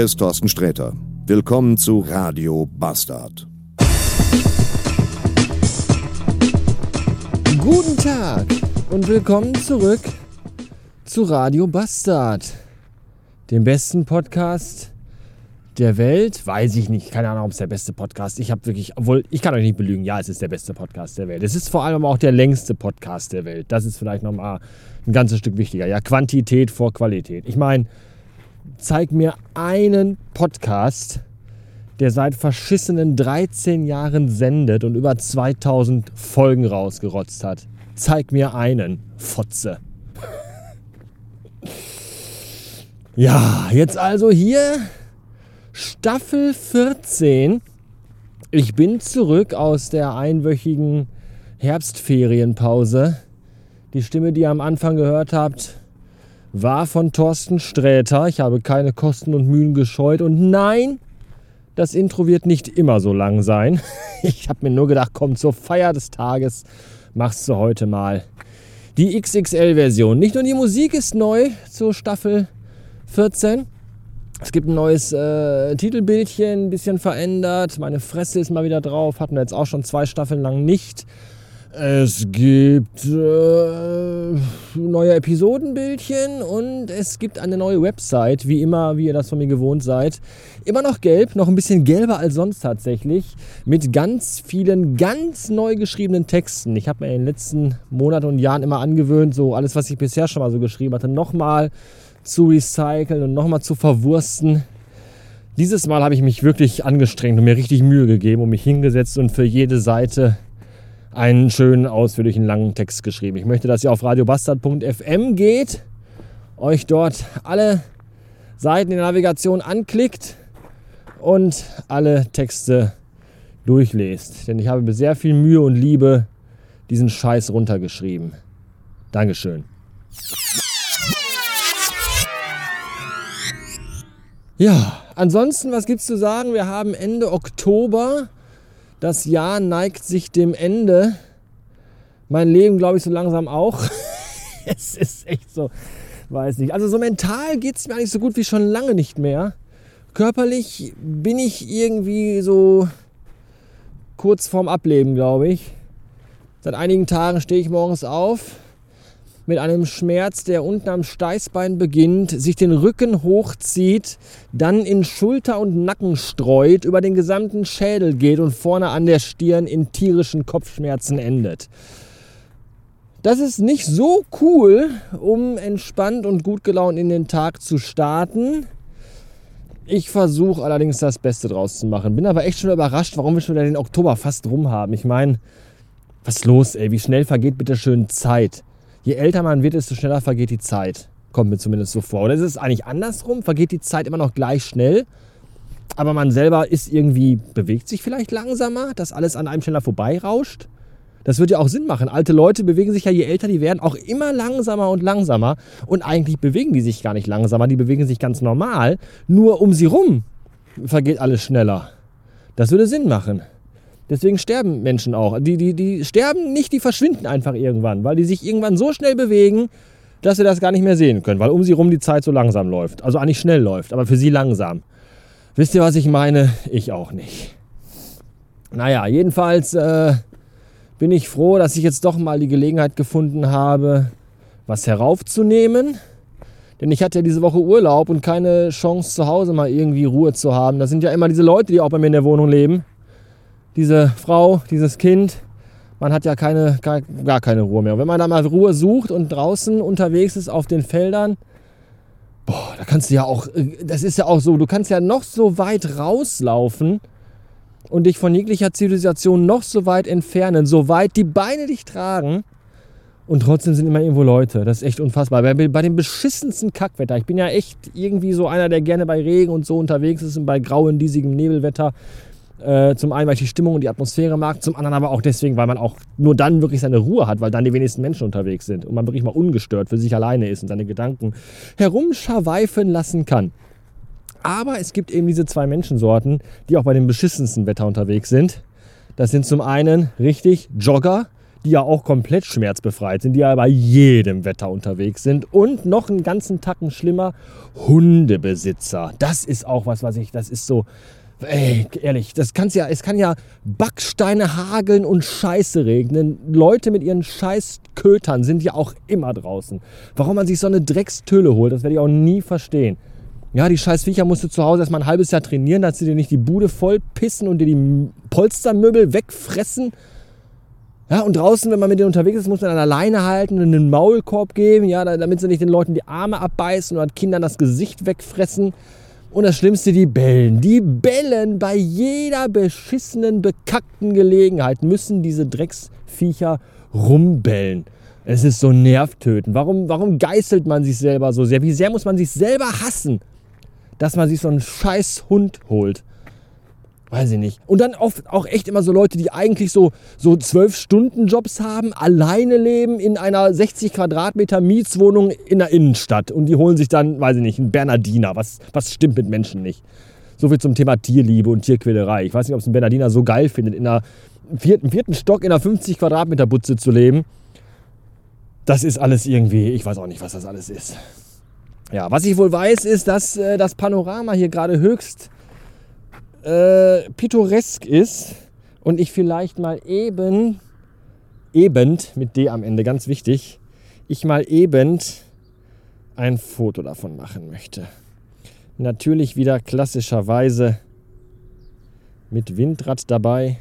Hier ist Thorsten Sträter. Willkommen zu Radio Bastard. Guten Tag und willkommen zurück zu Radio Bastard, dem besten Podcast der Welt. Weiß ich nicht, keine Ahnung, ob es der beste Podcast ist. Ich habe wirklich, obwohl ich kann euch nicht belügen, ja, es ist der beste Podcast der Welt. Es ist vor allem auch der längste Podcast der Welt. Das ist vielleicht nochmal ein ganzes Stück wichtiger. Ja, Quantität vor Qualität. Ich meine, zeig mir einen Podcast, der seit verschissenen 13 Jahren sendet und über 2000 Folgen rausgerotzt hat. Zeig mir einen, Fotze. ja, jetzt also hier Staffel 14. Ich bin zurück aus der einwöchigen Herbstferienpause. Die Stimme, die ihr am Anfang gehört habt, war von Thorsten Sträter. Ich habe keine Kosten und Mühen gescheut. Und nein, das Intro wird nicht immer so lang sein. Ich habe mir nur gedacht, komm, zur Feier des Tages machst du heute mal die XXL-Version. Nicht nur die Musik ist neu zur Staffel 14. Es gibt ein neues äh, Titelbildchen, ein bisschen verändert. Meine Fresse ist mal wieder drauf. Hatten wir jetzt auch schon zwei Staffeln lang nicht. Es gibt äh, neue Episodenbildchen und es gibt eine neue Website, wie immer, wie ihr das von mir gewohnt seid. Immer noch gelb, noch ein bisschen gelber als sonst tatsächlich, mit ganz vielen ganz neu geschriebenen Texten. Ich habe mir in den letzten Monaten und Jahren immer angewöhnt, so alles, was ich bisher schon mal so geschrieben hatte, nochmal zu recyceln und nochmal zu verwursten. Dieses Mal habe ich mich wirklich angestrengt und mir richtig Mühe gegeben und mich hingesetzt und für jede Seite einen schönen, ausführlichen, langen Text geschrieben. Ich möchte, dass ihr auf radiobastard.fm geht, euch dort alle Seiten der Navigation anklickt und alle Texte durchlest. Denn ich habe mit sehr viel Mühe und Liebe diesen Scheiß runtergeschrieben. Dankeschön. Ja, ansonsten, was gibt's zu sagen? Wir haben Ende Oktober das Jahr neigt sich dem Ende. Mein Leben, glaube ich, so langsam auch. es ist echt so, weiß nicht. Also so mental geht es mir eigentlich so gut wie schon lange nicht mehr. Körperlich bin ich irgendwie so kurz vorm Ableben, glaube ich. Seit einigen Tagen stehe ich morgens auf mit einem Schmerz, der unten am Steißbein beginnt, sich den Rücken hochzieht, dann in Schulter und Nacken streut, über den gesamten Schädel geht und vorne an der Stirn in tierischen Kopfschmerzen endet. Das ist nicht so cool, um entspannt und gut gelaunt in den Tag zu starten. Ich versuche allerdings das Beste draus zu machen. Bin aber echt schon überrascht, warum wir schon wieder den Oktober fast rum haben. Ich meine, was ist los, ey? Wie schnell vergeht bitte schön Zeit? Je älter man wird, desto schneller vergeht die Zeit. Kommt mir zumindest so vor. Oder ist es eigentlich andersrum? Vergeht die Zeit immer noch gleich schnell? Aber man selber ist irgendwie, bewegt sich vielleicht langsamer, dass alles an einem schneller vorbeirauscht? Das würde ja auch Sinn machen. Alte Leute bewegen sich ja, je älter die werden, auch immer langsamer und langsamer. Und eigentlich bewegen die sich gar nicht langsamer, die bewegen sich ganz normal. Nur um sie rum vergeht alles schneller. Das würde Sinn machen. Deswegen sterben Menschen auch. Die, die, die sterben nicht, die verschwinden einfach irgendwann, weil die sich irgendwann so schnell bewegen, dass sie das gar nicht mehr sehen können, weil um sie rum die Zeit so langsam läuft. Also eigentlich schnell läuft, aber für sie langsam. Wisst ihr, was ich meine? Ich auch nicht. Naja, jedenfalls äh, bin ich froh, dass ich jetzt doch mal die Gelegenheit gefunden habe, was heraufzunehmen. Denn ich hatte ja diese Woche Urlaub und keine Chance zu Hause mal irgendwie Ruhe zu haben. Das sind ja immer diese Leute, die auch bei mir in der Wohnung leben diese Frau, dieses Kind, man hat ja keine, gar, gar keine Ruhe mehr. Und wenn man da mal Ruhe sucht und draußen unterwegs ist auf den Feldern, boah, da kannst du ja auch, das ist ja auch so, du kannst ja noch so weit rauslaufen und dich von jeglicher Zivilisation noch so weit entfernen, so weit die Beine dich tragen. Und trotzdem sind immer irgendwo Leute. Das ist echt unfassbar. Bei, bei dem beschissensten Kackwetter. Ich bin ja echt irgendwie so einer, der gerne bei Regen und so unterwegs ist und bei grauem, diesigem Nebelwetter äh, zum einen, weil ich die Stimmung und die Atmosphäre mag, zum anderen aber auch deswegen, weil man auch nur dann wirklich seine Ruhe hat, weil dann die wenigsten Menschen unterwegs sind und man wirklich mal ungestört für sich alleine ist und seine Gedanken herumschaweifen lassen kann. Aber es gibt eben diese zwei Menschensorten, die auch bei dem beschissensten Wetter unterwegs sind. Das sind zum einen richtig Jogger, die ja auch komplett schmerzbefreit sind, die ja bei jedem Wetter unterwegs sind. Und noch einen ganzen Tacken schlimmer, Hundebesitzer. Das ist auch was, was ich, das ist so, ey, ehrlich, das kann's ja, es kann ja Backsteine hageln und Scheiße regnen. Leute mit ihren Scheißkötern sind ja auch immer draußen. Warum man sich so eine Dreckstülle holt, das werde ich auch nie verstehen. Ja, die scheiß Viecher musst du zu Hause erstmal ein halbes Jahr trainieren, dass sie dir nicht die Bude voll pissen und dir die Polstermöbel wegfressen. Ja, und draußen, wenn man mit denen unterwegs ist, muss man an alleine halten und einen Maulkorb geben, ja, damit sie nicht den Leuten die Arme abbeißen oder Kindern das Gesicht wegfressen. Und das Schlimmste, die bellen. Die bellen bei jeder beschissenen, bekackten Gelegenheit, müssen diese Drecksviecher rumbellen. Es ist so nervtötend. Warum, warum geißelt man sich selber so sehr? Wie sehr muss man sich selber hassen? dass man sich so einen scheiß Hund holt. Weiß ich nicht. Und dann oft auch echt immer so Leute, die eigentlich so, so 12-Stunden-Jobs haben, alleine leben in einer 60 Quadratmeter Mietswohnung in der Innenstadt. Und die holen sich dann, weiß ich nicht, einen Bernardiner. Was, was stimmt mit Menschen nicht? So viel zum Thema Tierliebe und Tierquälerei. Ich weiß nicht, ob es ein Bernardiner so geil findet, in einer vierten, vierten Stock in einer 50 Quadratmeter Butze zu leben. Das ist alles irgendwie, ich weiß auch nicht, was das alles ist. Ja, was ich wohl weiß, ist, dass äh, das Panorama hier gerade höchst äh, pittoresk ist und ich vielleicht mal eben, eben mit D am Ende, ganz wichtig, ich mal eben ein Foto davon machen möchte. Natürlich wieder klassischerweise mit Windrad dabei.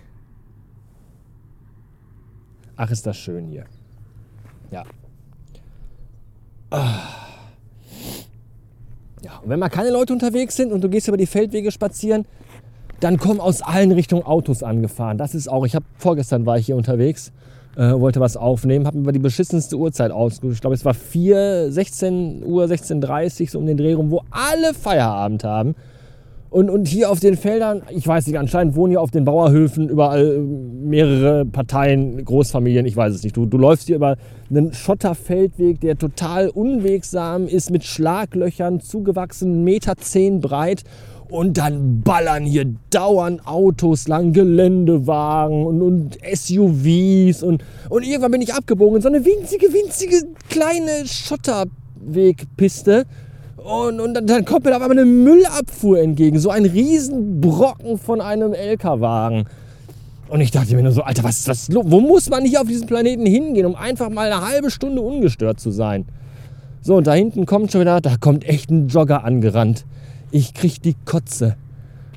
Ach, ist das schön hier. Ja. Ah. Ja, und wenn mal keine Leute unterwegs sind und du gehst über die Feldwege spazieren, dann kommen aus allen Richtungen Autos angefahren. Das ist auch, ich habe vorgestern war ich hier unterwegs, äh, wollte was aufnehmen, habe über die beschissenste Uhrzeit ausgesucht. Ich glaube, es war 4, 16 Uhr, 16.30 Uhr, so um den Dreh rum, wo alle Feierabend haben. Und, und hier auf den Feldern, ich weiß nicht, anscheinend wohnen hier auf den Bauerhöfen überall äh, mehrere Parteien, Großfamilien, ich weiß es nicht. Du, du läufst hier über einen Schotterfeldweg, der total unwegsam ist, mit Schlaglöchern, zugewachsen, Meter zehn breit. Und dann ballern hier dauernd Autos lang, Geländewagen und, und SUVs. Und, und irgendwann bin ich abgebogen in so eine winzige, winzige kleine Schotterwegpiste. Und, und dann kommt mir da aber eine Müllabfuhr entgegen. So ein Riesenbrocken von einem LKW-Wagen. Und ich dachte mir nur so, Alter, was das? Wo muss man hier auf diesem Planeten hingehen, um einfach mal eine halbe Stunde ungestört zu sein? So, und da hinten kommt schon wieder, da kommt echt ein Jogger angerannt. Ich krieg die Kotze.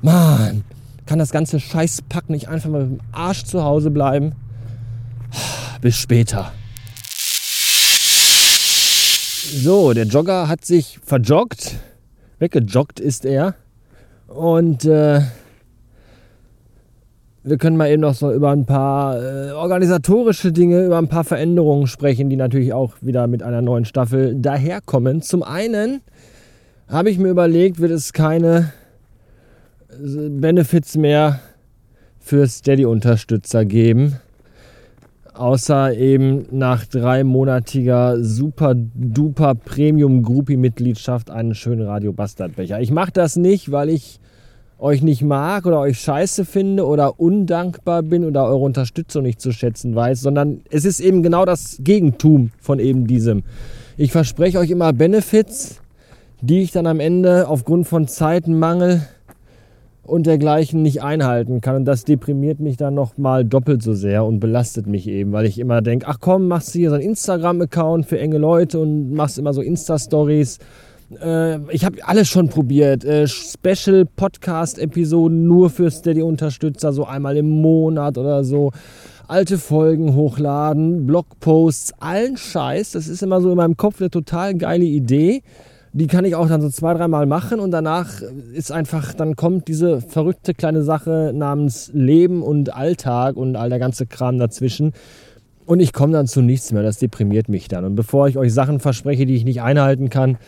Mann, kann das ganze Scheißpack nicht einfach mal mit dem Arsch zu Hause bleiben? Bis später. So, der Jogger hat sich verjoggt. Weggejoggt ist er. Und äh, wir können mal eben noch so über ein paar äh, organisatorische Dinge, über ein paar Veränderungen sprechen, die natürlich auch wieder mit einer neuen Staffel daherkommen. Zum einen habe ich mir überlegt, wird es keine äh, Benefits mehr für Steady-Unterstützer geben außer eben nach dreimonatiger super duper Premium Groupie Mitgliedschaft einen schönen Radio Bastard Becher. Ich mache das nicht, weil ich euch nicht mag oder euch scheiße finde oder undankbar bin oder eure Unterstützung nicht zu schätzen weiß, sondern es ist eben genau das Gegentum von eben diesem. Ich verspreche euch immer Benefits, die ich dann am Ende aufgrund von Zeitenmangel und dergleichen nicht einhalten kann. Und das deprimiert mich dann nochmal doppelt so sehr und belastet mich eben, weil ich immer denke, ach komm, machst du hier so einen Instagram-Account für enge Leute und machst immer so Insta-Stories. Äh, ich habe alles schon probiert. Äh, Special-Podcast-Episoden nur für Steady-Unterstützer, so einmal im Monat oder so. Alte Folgen hochladen, Blogposts, allen Scheiß. Das ist immer so in meinem Kopf eine total geile Idee die kann ich auch dann so zwei, dreimal machen und danach ist einfach, dann kommt diese verrückte kleine Sache namens Leben und Alltag und all der ganze Kram dazwischen. Und ich komme dann zu nichts mehr. Das deprimiert mich dann. Und bevor ich euch Sachen verspreche, die ich nicht einhalten kann,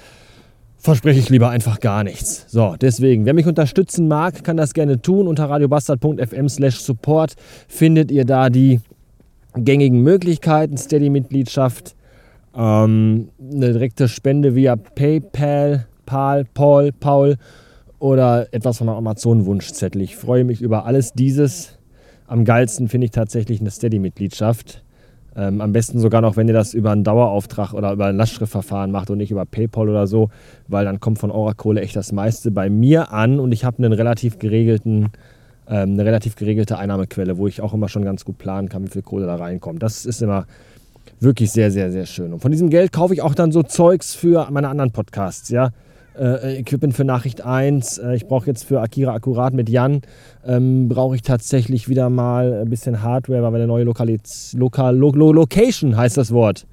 verspreche ich lieber einfach gar nichts. So, deswegen, wer mich unterstützen mag, kann das gerne tun. Unter radiobastard.fm slash support findet ihr da die gängigen Möglichkeiten, Steady-Mitgliedschaft, ähm, eine direkte Spende via PayPal, Pal, Paul, Paul oder etwas von einem Amazon-Wunschzettel. Ich freue mich über alles dieses. Am geilsten finde ich tatsächlich eine Steady-Mitgliedschaft. Ähm, am besten sogar noch, wenn ihr das über einen Dauerauftrag oder über ein Lastschriftverfahren macht und nicht über PayPal oder so, weil dann kommt von eurer Kohle echt das meiste bei mir an und ich habe einen relativ geregelten, ähm, eine relativ geregelte Einnahmequelle, wo ich auch immer schon ganz gut planen kann, wie viel Kohle da reinkommt. Das ist immer wirklich sehr, sehr, sehr schön. Und von diesem Geld kaufe ich auch dann so Zeugs für meine anderen Podcasts, ja äh, Equipment für Nachricht 1. Äh, ich brauche jetzt für Akira Akkurat mit Jan, ähm, brauche ich tatsächlich wieder mal ein bisschen Hardware, weil wir eine neue Lokaliz Lokal Lo Lo Location heißt das Wort.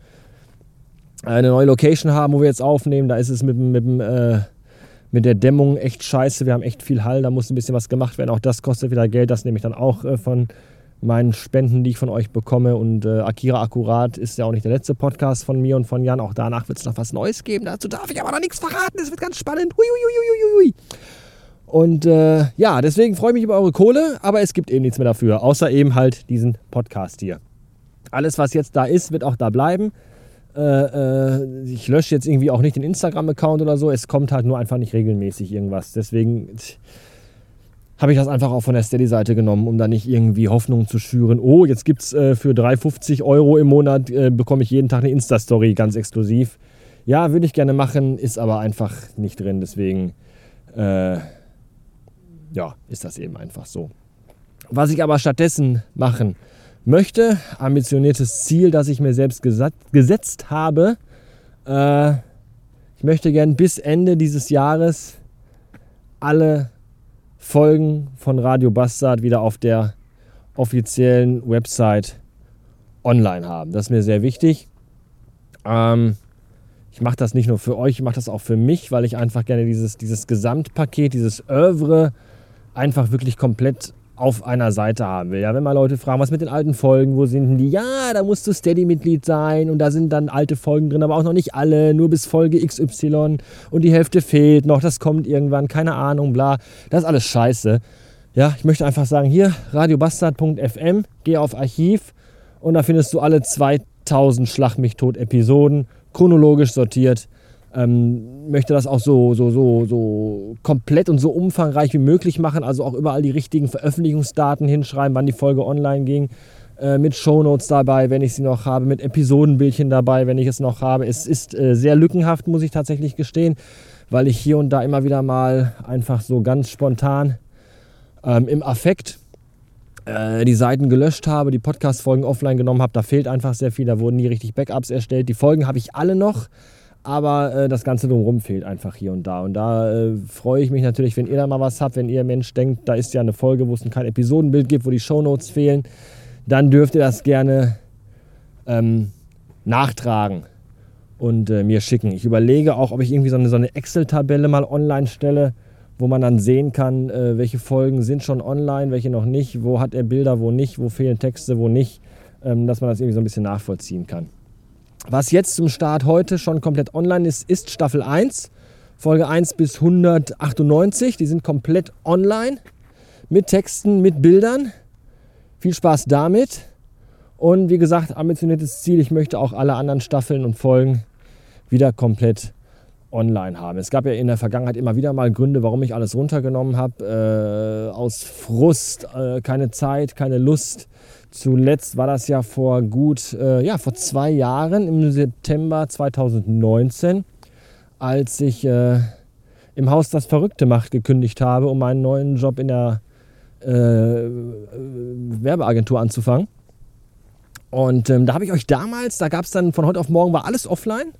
Eine neue Location haben, wo wir jetzt aufnehmen. Da ist es mit, mit, äh, mit der Dämmung echt scheiße. Wir haben echt viel Hall, da muss ein bisschen was gemacht werden. Auch das kostet wieder Geld. Das nehme ich dann auch äh, von meinen Spenden, die ich von euch bekomme. Und äh, Akira Akkurat ist ja auch nicht der letzte Podcast von mir und von Jan. Auch danach wird es noch was Neues geben. Dazu darf ich aber noch nichts verraten. Es wird ganz spannend. Hui, hui, hui, und äh, ja, deswegen freue ich mich über eure Kohle, aber es gibt eben nichts mehr dafür, außer eben halt diesen Podcast hier. Alles, was jetzt da ist, wird auch da bleiben. Äh, äh, ich lösche jetzt irgendwie auch nicht den Instagram-Account oder so. Es kommt halt nur einfach nicht regelmäßig irgendwas. Deswegen habe ich das einfach auch von der Steady-Seite genommen, um da nicht irgendwie Hoffnung zu schüren. Oh, jetzt gibt es äh, für 3,50 Euro im Monat, äh, bekomme ich jeden Tag eine Insta-Story ganz exklusiv. Ja, würde ich gerne machen, ist aber einfach nicht drin. Deswegen, äh, ja, ist das eben einfach so. Was ich aber stattdessen machen möchte, ambitioniertes Ziel, das ich mir selbst gesetzt habe, äh, ich möchte gern bis Ende dieses Jahres alle Folgen von Radio Bastard wieder auf der offiziellen Website online haben. Das ist mir sehr wichtig. Ähm, ich mache das nicht nur für euch, ich mache das auch für mich, weil ich einfach gerne dieses, dieses Gesamtpaket, dieses Övre einfach wirklich komplett auf einer Seite haben will. Ja, wenn mal Leute fragen, was mit den alten Folgen, wo sind die? Ja, da musst du Steady-Mitglied sein und da sind dann alte Folgen drin, aber auch noch nicht alle, nur bis Folge XY und die Hälfte fehlt noch, das kommt irgendwann, keine Ahnung, bla. Das ist alles scheiße. Ja, ich möchte einfach sagen, hier radiobastard.fm, geh auf Archiv und da findest du alle 2000 Schlag mich tot Episoden chronologisch sortiert ähm, möchte das auch so, so, so, so komplett und so umfangreich wie möglich machen, also auch überall die richtigen Veröffentlichungsdaten hinschreiben, wann die Folge online ging, äh, mit Shownotes dabei, wenn ich sie noch habe, mit Episodenbildchen dabei, wenn ich es noch habe. Es ist äh, sehr lückenhaft, muss ich tatsächlich gestehen, weil ich hier und da immer wieder mal einfach so ganz spontan ähm, im Affekt äh, die Seiten gelöscht habe, die Podcast-Folgen offline genommen habe. Da fehlt einfach sehr viel, da wurden nie richtig Backups erstellt. Die Folgen habe ich alle noch aber äh, das Ganze drumherum fehlt einfach hier und da. Und da äh, freue ich mich natürlich, wenn ihr da mal was habt, wenn ihr Mensch denkt, da ist ja eine Folge, wo es kein Episodenbild gibt, wo die Shownotes fehlen, dann dürft ihr das gerne ähm, nachtragen und äh, mir schicken. Ich überlege auch, ob ich irgendwie so eine, so eine Excel-Tabelle mal online stelle, wo man dann sehen kann, äh, welche Folgen sind schon online, welche noch nicht, wo hat er Bilder, wo nicht, wo fehlen Texte, wo nicht, ähm, dass man das irgendwie so ein bisschen nachvollziehen kann. Was jetzt zum Start heute schon komplett online ist, ist Staffel 1. Folge 1 bis 198. Die sind komplett online. Mit Texten, mit Bildern. Viel Spaß damit. Und wie gesagt, ambitioniertes Ziel, ich möchte auch alle anderen Staffeln und Folgen wieder komplett online haben. Es gab ja in der Vergangenheit immer wieder mal Gründe, warum ich alles runtergenommen habe. Äh, aus Frust, äh, keine Zeit, keine Lust. Zuletzt war das ja vor gut, äh, ja, vor zwei Jahren, im September 2019, als ich äh, im Haus das Verrückte macht gekündigt habe, um meinen neuen Job in der äh, Werbeagentur anzufangen. Und ähm, da habe ich euch damals, da gab es dann von heute auf morgen war alles offline.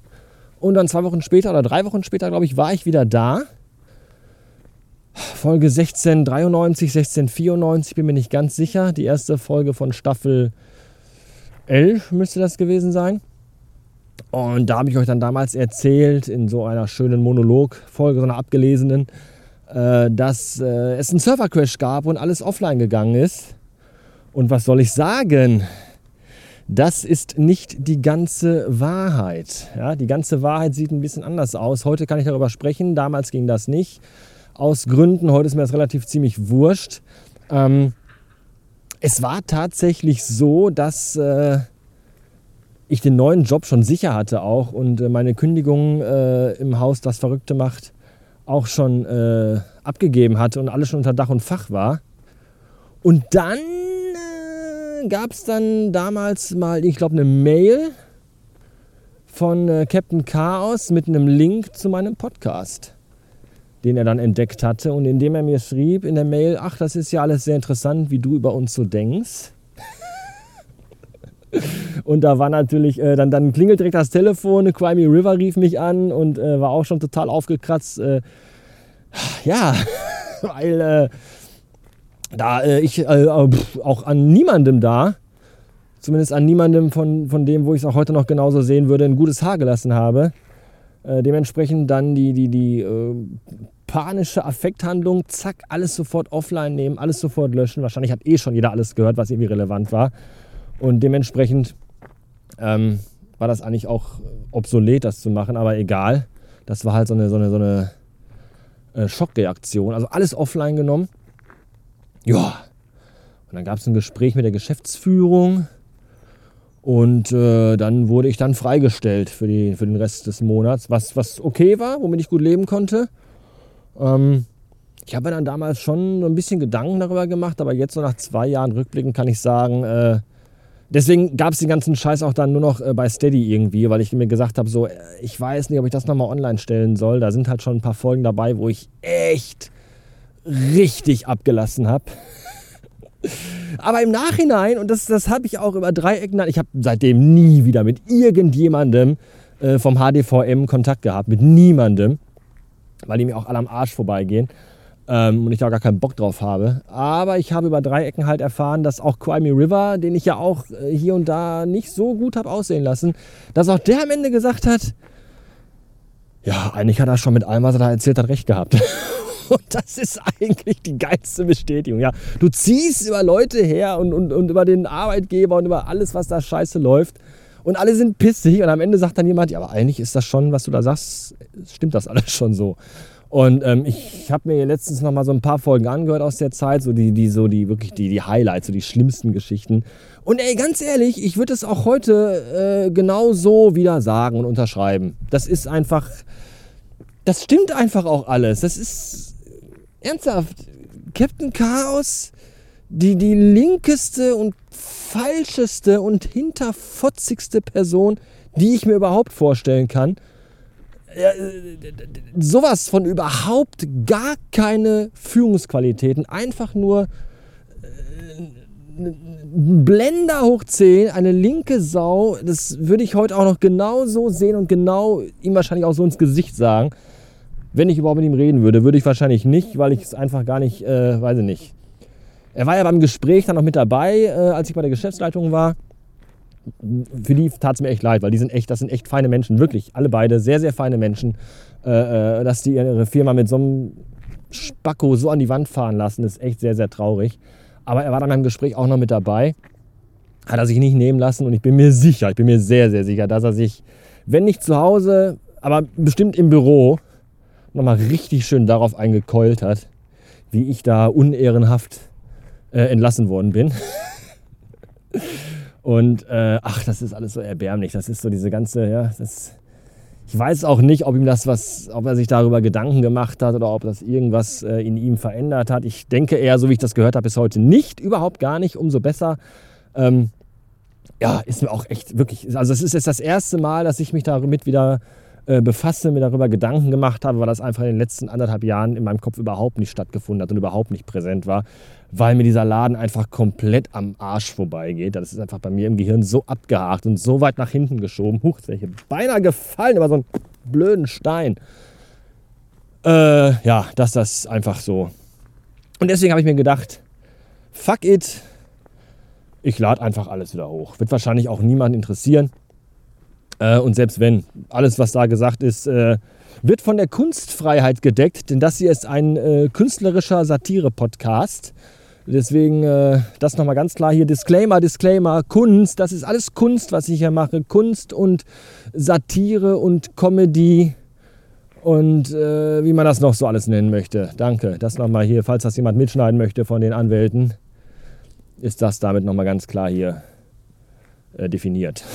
Und dann zwei Wochen später oder drei Wochen später, glaube ich, war ich wieder da Folge 1693, 1694, bin mir nicht ganz sicher. Die erste Folge von Staffel 11 müsste das gewesen sein. Und da habe ich euch dann damals erzählt, in so einer schönen Monolog-Folge, so einer abgelesenen, äh, dass äh, es einen Server-Crash gab und alles offline gegangen ist. Und was soll ich sagen? Das ist nicht die ganze Wahrheit. Ja, die ganze Wahrheit sieht ein bisschen anders aus. Heute kann ich darüber sprechen, damals ging das nicht aus Gründen. Heute ist mir das relativ ziemlich wurscht. Ähm, es war tatsächlich so, dass äh, ich den neuen Job schon sicher hatte auch und äh, meine Kündigung äh, im Haus das Verrückte macht auch schon äh, abgegeben hatte und alles schon unter Dach und Fach war. Und dann gab es dann damals mal, ich glaube, eine Mail von äh, Captain Chaos mit einem Link zu meinem Podcast, den er dann entdeckt hatte und in dem er mir schrieb in der Mail, ach, das ist ja alles sehr interessant, wie du über uns so denkst. und da war natürlich, äh, dann, dann klingelt direkt das Telefon, Crimey River rief mich an und äh, war auch schon total aufgekratzt. Äh, ja, weil äh, da äh, ich äh, auch an niemandem da, zumindest an niemandem von, von dem, wo ich es auch heute noch genauso sehen würde, ein gutes Haar gelassen habe. Äh, dementsprechend dann die, die, die äh, panische Affekthandlung, zack, alles sofort offline nehmen, alles sofort löschen. Wahrscheinlich hat eh schon jeder alles gehört, was irgendwie relevant war. Und dementsprechend ähm, war das eigentlich auch obsolet, das zu machen, aber egal. Das war halt so eine, so eine, so eine äh, Schockreaktion. Also alles offline genommen. Ja. Und dann gab es ein Gespräch mit der Geschäftsführung. Und äh, dann wurde ich dann freigestellt für, die, für den Rest des Monats, was, was okay war, womit ich gut leben konnte. Ähm, ich habe mir dann damals schon ein bisschen Gedanken darüber gemacht, aber jetzt so nach zwei Jahren rückblickend kann ich sagen, äh, deswegen gab es den ganzen Scheiß auch dann nur noch äh, bei Steady irgendwie, weil ich mir gesagt habe, so, äh, ich weiß nicht, ob ich das nochmal online stellen soll. Da sind halt schon ein paar Folgen dabei, wo ich echt richtig abgelassen habe. Aber im Nachhinein, und das, das habe ich auch über Dreiecken, ich habe seitdem nie wieder mit irgendjemandem äh, vom HDVM Kontakt gehabt, mit niemandem, weil die mir auch alle am Arsch vorbeigehen ähm, und ich da gar keinen Bock drauf habe. Aber ich habe über Dreiecken halt erfahren, dass auch Crimey River, den ich ja auch äh, hier und da nicht so gut habe aussehen lassen, dass auch der am Ende gesagt hat, ja, eigentlich hat er schon mit allem, was er da erzählt hat, recht gehabt. Und das ist eigentlich die geilste Bestätigung. Ja, du ziehst über Leute her und, und, und über den Arbeitgeber und über alles, was da scheiße läuft. Und alle sind pissig. Und am Ende sagt dann jemand, ja, aber eigentlich ist das schon, was du da sagst, stimmt das alles schon so. Und ähm, ich habe mir letztens noch mal so ein paar Folgen angehört aus der Zeit, so die, die, so die wirklich die, die Highlights, so die schlimmsten Geschichten. Und ey, ganz ehrlich, ich würde es auch heute äh, genau so wieder sagen und unterschreiben. Das ist einfach, das stimmt einfach auch alles. Das ist Ernsthaft, Captain Chaos, die, die linkeste und falscheste und hinterfotzigste Person, die ich mir überhaupt vorstellen kann. Ja, sowas von überhaupt gar keine Führungsqualitäten. Einfach nur äh, Blender hoch 10, eine linke Sau. Das würde ich heute auch noch genau so sehen und genau ihm wahrscheinlich auch so ins Gesicht sagen. Wenn ich überhaupt mit ihm reden würde, würde ich wahrscheinlich nicht, weil ich es einfach gar nicht, äh, weiß ich nicht. Er war ja beim Gespräch dann noch mit dabei, äh, als ich bei der Geschäftsleitung war. Für die tat es mir echt leid, weil die sind echt, das sind echt feine Menschen, wirklich, alle beide, sehr, sehr feine Menschen. Äh, äh, dass die ihre Firma mit so einem Spacko so an die Wand fahren lassen, ist echt sehr, sehr traurig. Aber er war dann beim Gespräch auch noch mit dabei. Hat er sich nicht nehmen lassen und ich bin mir sicher, ich bin mir sehr, sehr sicher, dass er sich, wenn nicht zu Hause, aber bestimmt im Büro, nochmal richtig schön darauf eingekeult hat, wie ich da unehrenhaft äh, entlassen worden bin. Und äh, ach, das ist alles so erbärmlich. Das ist so diese ganze, ja, das. Ich weiß auch nicht, ob ihm das was, ob er sich darüber Gedanken gemacht hat oder ob das irgendwas äh, in ihm verändert hat. Ich denke eher, so wie ich das gehört habe, bis heute nicht, überhaupt gar nicht, umso besser. Ähm, ja, ist mir auch echt wirklich, also es ist jetzt das erste Mal, dass ich mich damit wieder äh, befasse, mir darüber Gedanken gemacht habe, weil das einfach in den letzten anderthalb Jahren in meinem Kopf überhaupt nicht stattgefunden hat und überhaupt nicht präsent war, weil mir dieser Laden einfach komplett am Arsch vorbeigeht. Das ist einfach bei mir im Gehirn so abgehakt und so weit nach hinten geschoben. Huch, welche beinahe gefallen über so einen blöden Stein. Äh, ja, dass das einfach so. Und deswegen habe ich mir gedacht, fuck it, ich lade einfach alles wieder hoch. Wird wahrscheinlich auch niemanden interessieren. Äh, und selbst wenn, alles, was da gesagt ist, äh, wird von der Kunstfreiheit gedeckt, denn das hier ist ein äh, künstlerischer Satire-Podcast. Deswegen äh, das nochmal ganz klar hier. Disclaimer, Disclaimer, Kunst, das ist alles Kunst, was ich hier mache. Kunst und Satire und Comedy und äh, wie man das noch so alles nennen möchte. Danke. Das nochmal hier, falls das jemand mitschneiden möchte von den Anwälten, ist das damit nochmal ganz klar hier äh, definiert.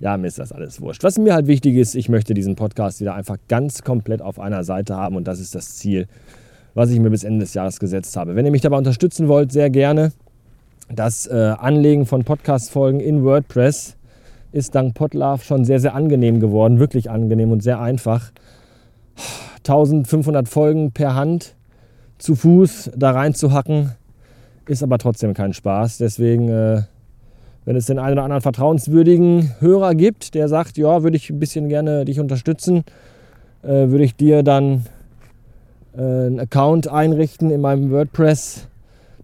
ja, mir ist das alles wurscht. Was mir halt wichtig ist, ich möchte diesen Podcast wieder einfach ganz komplett auf einer Seite haben und das ist das Ziel, was ich mir bis Ende des Jahres gesetzt habe. Wenn ihr mich dabei unterstützen wollt, sehr gerne. das äh, Anlegen von Podcast-Folgen in WordPress ist dank Podlove schon sehr, sehr angenehm geworden. Wirklich angenehm und sehr einfach. 1500 Folgen per Hand zu Fuß da reinzuhacken, ist aber trotzdem kein Spaß. Deswegen, äh, wenn es den einen oder anderen vertrauenswürdigen Hörer gibt, der sagt, ja, würde ich ein bisschen gerne dich unterstützen, äh, würde ich dir dann äh, einen Account einrichten in meinem WordPress,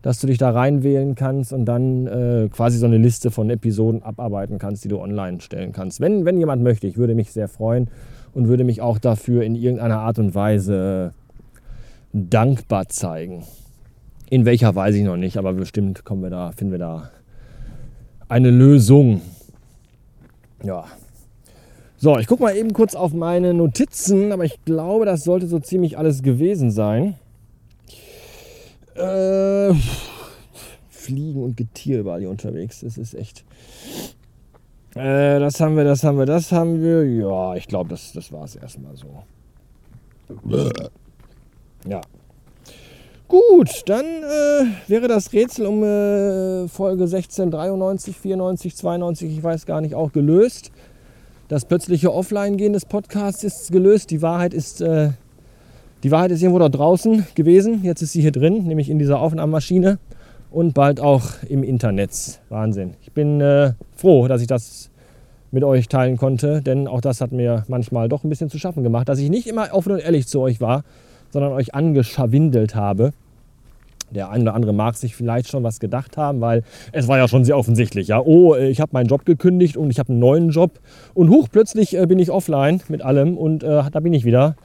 dass du dich da reinwählen kannst und dann äh, quasi so eine Liste von Episoden abarbeiten kannst, die du online stellen kannst. Wenn, wenn jemand möchte, ich würde mich sehr freuen und würde mich auch dafür in irgendeiner Art und Weise dankbar zeigen. In welcher weiß ich noch nicht, aber bestimmt kommen wir da, finden wir da eine Lösung. Ja. So, ich gucke mal eben kurz auf meine Notizen, aber ich glaube, das sollte so ziemlich alles gewesen sein. Äh, Fliegen und Getier überall hier unterwegs. Das ist echt. Äh, das haben wir, das haben wir, das haben wir. Ja, ich glaube, das, das war es erstmal so. Ja. Gut, dann äh, wäre das Rätsel um äh, Folge 16, 93, 94, 92, ich weiß gar nicht, auch gelöst. Das plötzliche Offline-Gehen des Podcasts ist gelöst. Die Wahrheit ist, äh, die Wahrheit ist irgendwo da draußen gewesen. Jetzt ist sie hier drin, nämlich in dieser Aufnahmemaschine und bald auch im Internet. Wahnsinn. Ich bin äh, froh, dass ich das mit euch teilen konnte, denn auch das hat mir manchmal doch ein bisschen zu schaffen gemacht, dass ich nicht immer offen und ehrlich zu euch war, sondern euch angeschawindelt habe. Der eine oder andere mag sich vielleicht schon was gedacht haben, weil es war ja schon sehr offensichtlich. Ja, oh, ich habe meinen Job gekündigt und ich habe einen neuen Job und hoch plötzlich äh, bin ich offline mit allem und äh, da bin ich wieder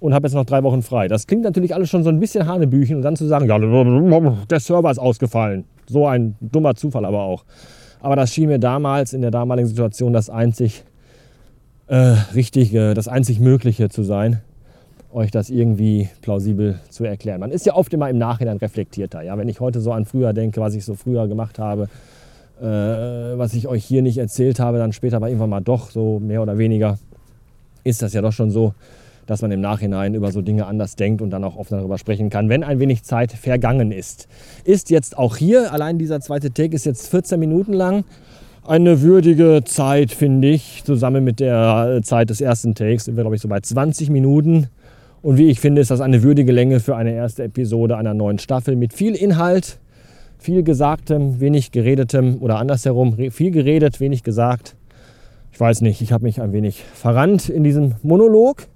und habe jetzt noch drei Wochen frei. Das klingt natürlich alles schon so ein bisschen Hanebüchen und dann zu sagen, ja, der Server ist ausgefallen. So ein dummer Zufall aber auch. Aber das schien mir damals in der damaligen Situation das einzig äh, Richtige, das einzig Mögliche zu sein euch das irgendwie plausibel zu erklären. Man ist ja oft immer im Nachhinein reflektierter. Ja? Wenn ich heute so an früher denke, was ich so früher gemacht habe, äh, was ich euch hier nicht erzählt habe, dann später aber irgendwann mal doch so mehr oder weniger, ist das ja doch schon so, dass man im Nachhinein über so Dinge anders denkt und dann auch oft darüber sprechen kann, wenn ein wenig Zeit vergangen ist. Ist jetzt auch hier, allein dieser zweite Take ist jetzt 14 Minuten lang, eine würdige Zeit, finde ich, zusammen mit der Zeit des ersten Takes sind wir, glaube ich, so bei 20 Minuten. Und wie ich finde, ist das eine würdige Länge für eine erste Episode einer neuen Staffel mit viel Inhalt, viel Gesagtem, wenig Geredetem oder andersherum, viel geredet, wenig gesagt. Ich weiß nicht, ich habe mich ein wenig verrannt in diesem Monolog.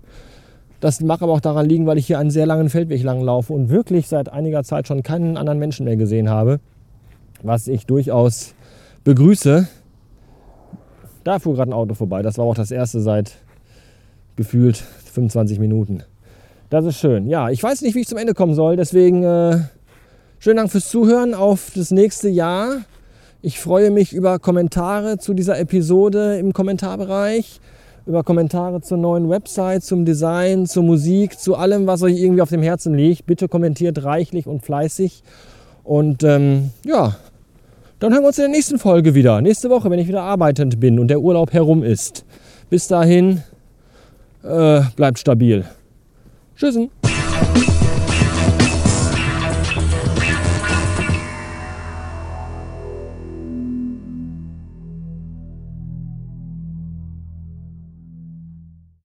Das mag aber auch daran liegen, weil ich hier einen sehr langen Feldweg lang laufe und wirklich seit einiger Zeit schon keinen anderen Menschen mehr gesehen habe, was ich durchaus begrüße. Da fuhr gerade ein Auto vorbei. Das war auch das erste seit gefühlt 25 Minuten. Das ist schön. Ja, ich weiß nicht, wie ich zum Ende kommen soll. Deswegen äh, schönen Dank fürs Zuhören auf das nächste Jahr. Ich freue mich über Kommentare zu dieser Episode im Kommentarbereich, über Kommentare zur neuen Website, zum Design, zur Musik, zu allem, was euch irgendwie auf dem Herzen liegt. Bitte kommentiert reichlich und fleißig. Und ähm, ja, dann hören wir uns in der nächsten Folge wieder. Nächste Woche, wenn ich wieder arbeitend bin und der Urlaub herum ist. Bis dahin, äh, bleibt stabil. Tschüssen.